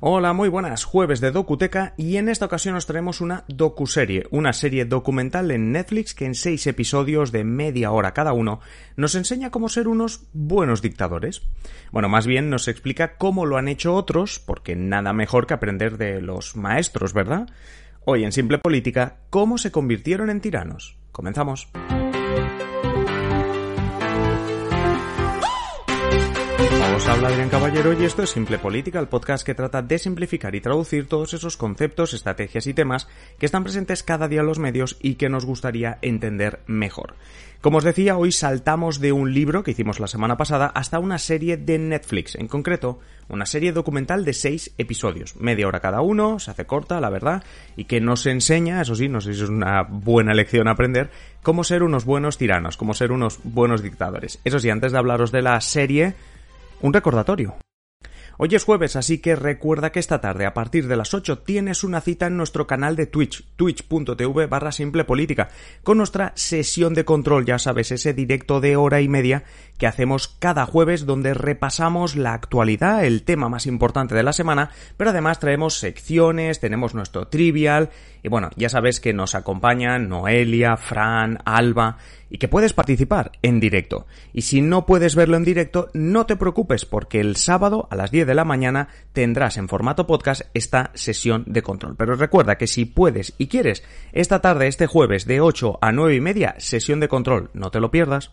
Hola, muy buenas, jueves de Docuteca y en esta ocasión os traemos una docuserie, una serie documental en Netflix que en seis episodios de media hora cada uno nos enseña cómo ser unos buenos dictadores. Bueno, más bien nos explica cómo lo han hecho otros, porque nada mejor que aprender de los maestros, ¿verdad? Hoy en Simple Política, cómo se convirtieron en tiranos. Comenzamos. Habla Adrián Caballero y esto es Simple Política, el podcast que trata de simplificar y traducir todos esos conceptos, estrategias y temas que están presentes cada día en los medios y que nos gustaría entender mejor. Como os decía, hoy saltamos de un libro que hicimos la semana pasada hasta una serie de Netflix, en concreto una serie documental de seis episodios, media hora cada uno, se hace corta, la verdad, y que nos enseña, eso sí, no sé si es una buena lección aprender, cómo ser unos buenos tiranos, cómo ser unos buenos dictadores. Eso sí, antes de hablaros de la serie, un recordatorio. Hoy es jueves, así que recuerda que esta tarde a partir de las 8 tienes una cita en nuestro canal de Twitch, twitch.tv barra simple política, con nuestra sesión de control, ya sabes, ese directo de hora y media que hacemos cada jueves donde repasamos la actualidad, el tema más importante de la semana, pero además traemos secciones, tenemos nuestro trivial y bueno, ya sabes que nos acompañan Noelia, Fran, Alba y que puedes participar en directo. Y si no puedes verlo en directo, no te preocupes porque el sábado a las 10 de la mañana tendrás en formato podcast esta sesión de control. Pero recuerda que si puedes y quieres, esta tarde, este jueves de 8 a 9 y media, sesión de control. No te lo pierdas.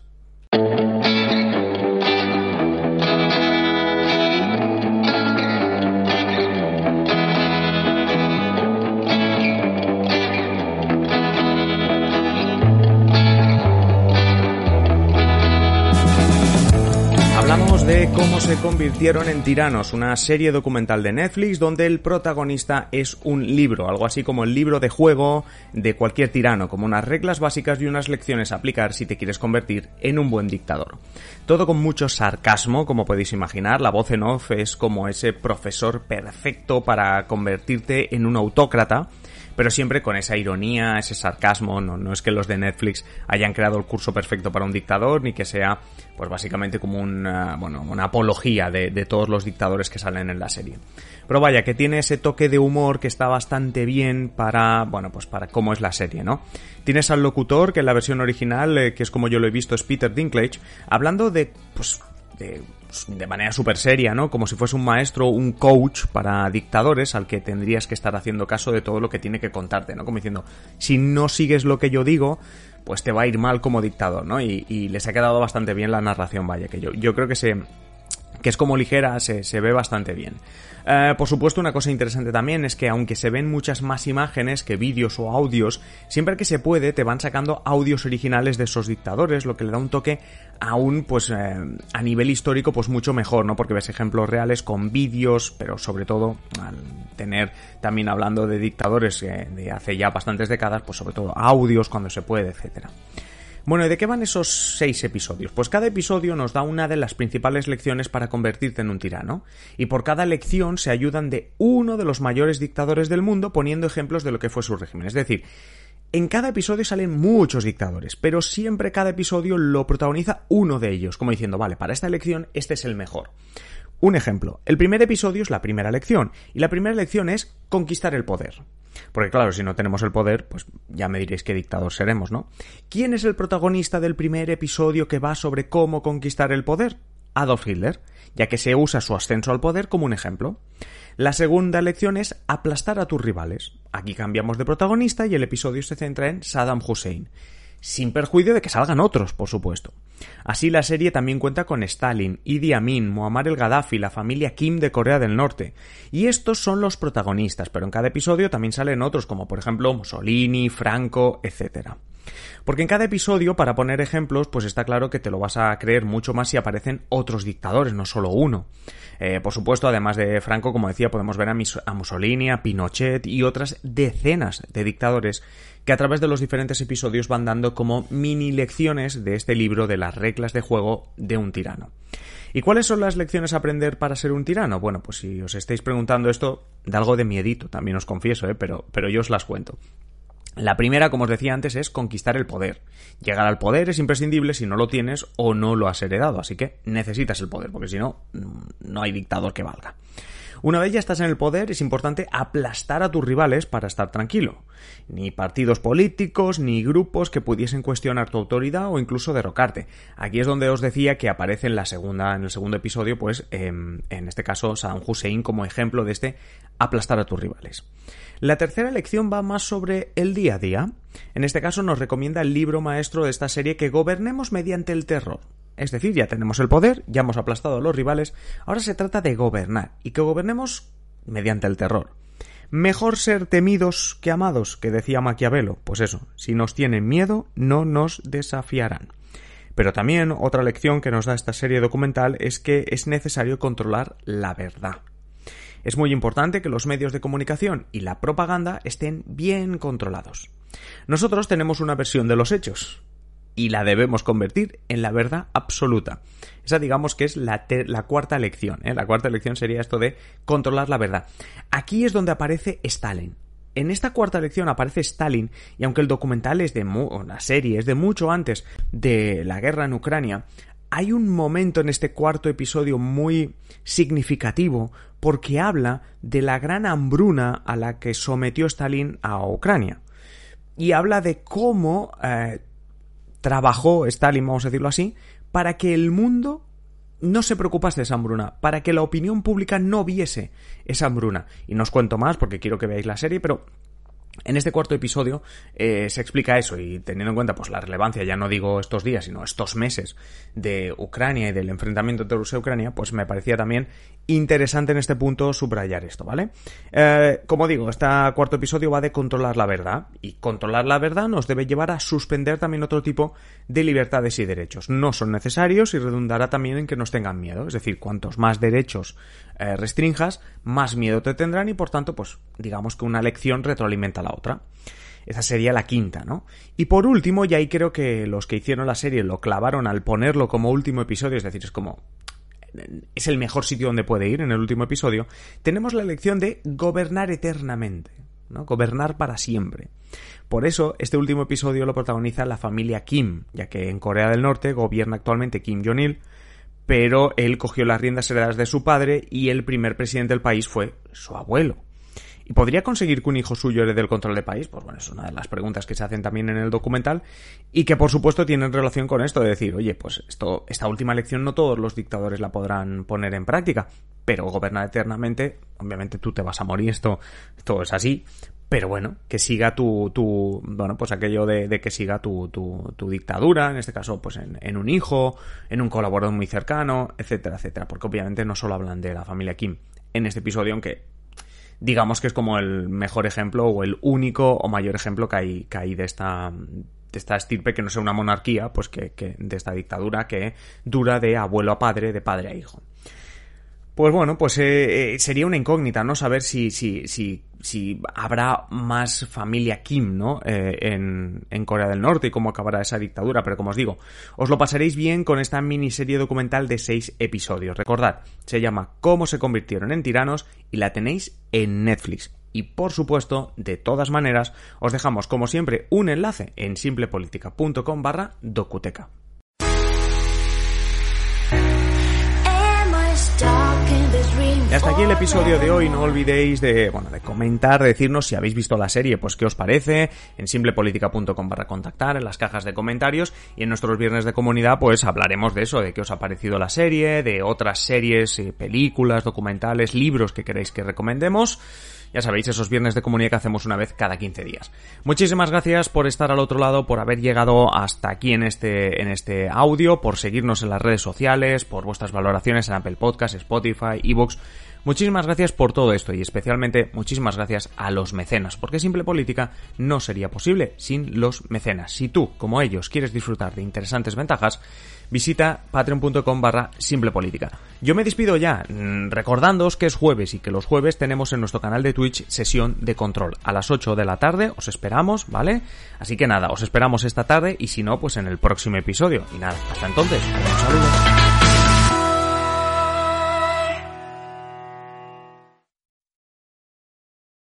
Cómo se convirtieron en tiranos, una serie documental de Netflix donde el protagonista es un libro, algo así como el libro de juego de cualquier tirano, como unas reglas básicas y unas lecciones a aplicar si te quieres convertir en un buen dictador. Todo con mucho sarcasmo, como podéis imaginar, la voz en off es como ese profesor perfecto para convertirte en un autócrata pero siempre con esa ironía, ese sarcasmo, no, no es que los de Netflix hayan creado el curso perfecto para un dictador, ni que sea, pues básicamente como una, bueno, una apología de, de todos los dictadores que salen en la serie. Pero vaya, que tiene ese toque de humor que está bastante bien para, bueno, pues para cómo es la serie, ¿no? Tienes al locutor, que en la versión original, eh, que es como yo lo he visto, es Peter Dinklage, hablando de, pues, de, de, manera súper seria, ¿no? Como si fuese un maestro, un coach para dictadores al que tendrías que estar haciendo caso de todo lo que tiene que contarte, ¿no? Como diciendo, si no sigues lo que yo digo, pues te va a ir mal como dictador, ¿no? Y, y les ha quedado bastante bien la narración, vaya, que yo, yo creo que se, que es como ligera, se, se ve bastante bien. Eh, por supuesto, una cosa interesante también es que aunque se ven muchas más imágenes que vídeos o audios, siempre que se puede te van sacando audios originales de esos dictadores, lo que le da un toque aún, pues, eh, a nivel histórico, pues mucho mejor, ¿no? Porque ves ejemplos reales con vídeos, pero sobre todo al tener también hablando de dictadores eh, de hace ya bastantes décadas, pues sobre todo audios cuando se puede, etcétera. Bueno, ¿y de qué van esos seis episodios? Pues cada episodio nos da una de las principales lecciones para convertirte en un tirano, y por cada lección se ayudan de uno de los mayores dictadores del mundo poniendo ejemplos de lo que fue su régimen. Es decir, en cada episodio salen muchos dictadores, pero siempre cada episodio lo protagoniza uno de ellos, como diciendo, vale, para esta elección este es el mejor. Un ejemplo, el primer episodio es la primera lección, y la primera lección es conquistar el poder. Porque claro, si no tenemos el poder, pues ya me diréis qué dictador seremos, ¿no? ¿Quién es el protagonista del primer episodio que va sobre cómo conquistar el poder? Adolf Hitler, ya que se usa su ascenso al poder como un ejemplo. La segunda lección es aplastar a tus rivales. Aquí cambiamos de protagonista y el episodio se centra en Saddam Hussein sin perjuicio de que salgan otros, por supuesto. Así la serie también cuenta con Stalin, Idi Amin, Muammar el Gaddafi, la familia Kim de Corea del Norte. Y estos son los protagonistas, pero en cada episodio también salen otros, como por ejemplo Mussolini, Franco, etc. Porque en cada episodio, para poner ejemplos, pues está claro que te lo vas a creer mucho más si aparecen otros dictadores, no solo uno. Eh, por supuesto, además de Franco, como decía, podemos ver a, a Mussolini, a Pinochet y otras decenas de dictadores que a través de los diferentes episodios van dando como mini lecciones de este libro de las reglas de juego de un tirano. ¿Y cuáles son las lecciones a aprender para ser un tirano? Bueno, pues si os estáis preguntando esto, da algo de miedito, también os confieso, ¿eh? pero, pero yo os las cuento. La primera, como os decía antes, es conquistar el poder. Llegar al poder es imprescindible si no lo tienes o no lo has heredado, así que necesitas el poder, porque si no, no hay dictador que valga. Una vez ya estás en el poder, es importante aplastar a tus rivales para estar tranquilo. Ni partidos políticos, ni grupos que pudiesen cuestionar tu autoridad o incluso derrocarte. Aquí es donde os decía que aparece en la segunda, en el segundo episodio, pues, em, en este caso, Saddam Hussein como ejemplo de este aplastar a tus rivales. La tercera lección va más sobre el día a día. En este caso nos recomienda el libro maestro de esta serie que gobernemos mediante el terror. Es decir, ya tenemos el poder, ya hemos aplastado a los rivales, ahora se trata de gobernar y que gobernemos mediante el terror. Mejor ser temidos que amados, que decía Maquiavelo. Pues eso, si nos tienen miedo, no nos desafiarán. Pero también otra lección que nos da esta serie documental es que es necesario controlar la verdad. Es muy importante que los medios de comunicación y la propaganda estén bien controlados. Nosotros tenemos una versión de los hechos, y la debemos convertir en la verdad absoluta. Esa digamos que es la, cuarta lección. ¿eh? La cuarta lección sería esto de controlar la verdad. Aquí es donde aparece Stalin. En esta cuarta lección aparece Stalin y aunque el documental es de la serie es de mucho antes de la guerra en Ucrania, hay un momento en este cuarto episodio muy significativo porque habla de la gran hambruna a la que sometió Stalin a Ucrania. Y habla de cómo eh, trabajó Stalin, vamos a decirlo así, para que el mundo no se preocupase de esa hambruna, para que la opinión pública no viese esa hambruna. Y no os cuento más porque quiero que veáis la serie, pero en este cuarto episodio eh, se explica eso y teniendo en cuenta pues la relevancia, ya no digo estos días, sino estos meses de Ucrania y del enfrentamiento entre Rusia y Ucrania, pues me parecía también interesante en este punto subrayar esto, ¿vale? Eh, como digo, este cuarto episodio va de controlar la verdad y controlar la verdad nos debe llevar a suspender también otro tipo de libertades y derechos. No son necesarios y redundará también en que nos tengan miedo, es decir, cuantos más derechos eh, restrinjas, más miedo te tendrán y por tanto, pues digamos que una lección retroalimenta a la otra. Esa sería la quinta, ¿no? Y por último, y ahí creo que los que hicieron la serie lo clavaron al ponerlo como último episodio, es decir, es como es el mejor sitio donde puede ir en el último episodio, tenemos la lección de gobernar eternamente, ¿no? Gobernar para siempre. Por eso, este último episodio lo protagoniza la familia Kim, ya que en Corea del Norte gobierna actualmente Kim Jong-il, pero él cogió las riendas heredadas de su padre y el primer presidente del país fue su abuelo. ¿Y podría conseguir que un hijo suyo herede el control del país? Pues bueno, es una de las preguntas que se hacen también en el documental y que por supuesto tienen relación con esto de decir, oye, pues esto, esta última lección no todos los dictadores la podrán poner en práctica, pero gobernar eternamente, obviamente tú te vas a morir, esto, esto es así, pero bueno, que siga tu, tu bueno, pues aquello de, que siga tu, tu, dictadura, en este caso, pues en, un hijo, en un colaborador muy cercano, etcétera, etcétera, porque obviamente no solo hablan de la familia Kim en este episodio, aunque digamos que es como el mejor ejemplo o el único o mayor ejemplo que hay, que hay de esta de esta estirpe que no sea una monarquía, pues que de esta dictadura que dura de abuelo a padre, de padre a hijo. Pues bueno, pues eh, eh, sería una incógnita, ¿no? Saber si, si, si, si habrá más familia Kim, ¿no? Eh, en, en, Corea del Norte y cómo acabará esa dictadura. Pero como os digo, os lo pasaréis bien con esta miniserie documental de seis episodios. Recordad, se llama Cómo se convirtieron en tiranos y la tenéis en Netflix. Y por supuesto, de todas maneras, os dejamos como siempre un enlace en simplepolitica.com barra docuteca. Y hasta aquí el episodio de hoy. No olvidéis de, bueno, de comentar, de decirnos si habéis visto la serie, pues qué os parece, en simplepolitica.com para contactar, en las cajas de comentarios y en nuestros viernes de comunidad, pues hablaremos de eso, de qué os ha parecido la serie, de otras series, eh, películas, documentales, libros que queréis que recomendemos. Ya sabéis, esos viernes de comunidad que hacemos una vez cada 15 días. Muchísimas gracias por estar al otro lado, por haber llegado hasta aquí en este, en este audio, por seguirnos en las redes sociales, por vuestras valoraciones en Apple Podcasts, Spotify, ebooks Muchísimas gracias por todo esto y especialmente muchísimas gracias a los mecenas, porque Simple Política no sería posible sin los mecenas. Si tú, como ellos, quieres disfrutar de interesantes ventajas, visita patreon.com barra simple política. Yo me despido ya, mm, recordándoos que es jueves y que los jueves tenemos en nuestro canal de Twitch sesión de control. A las 8 de la tarde os esperamos, ¿vale? Así que nada, os esperamos esta tarde y si no, pues en el próximo episodio. Y nada, hasta entonces, un saludo.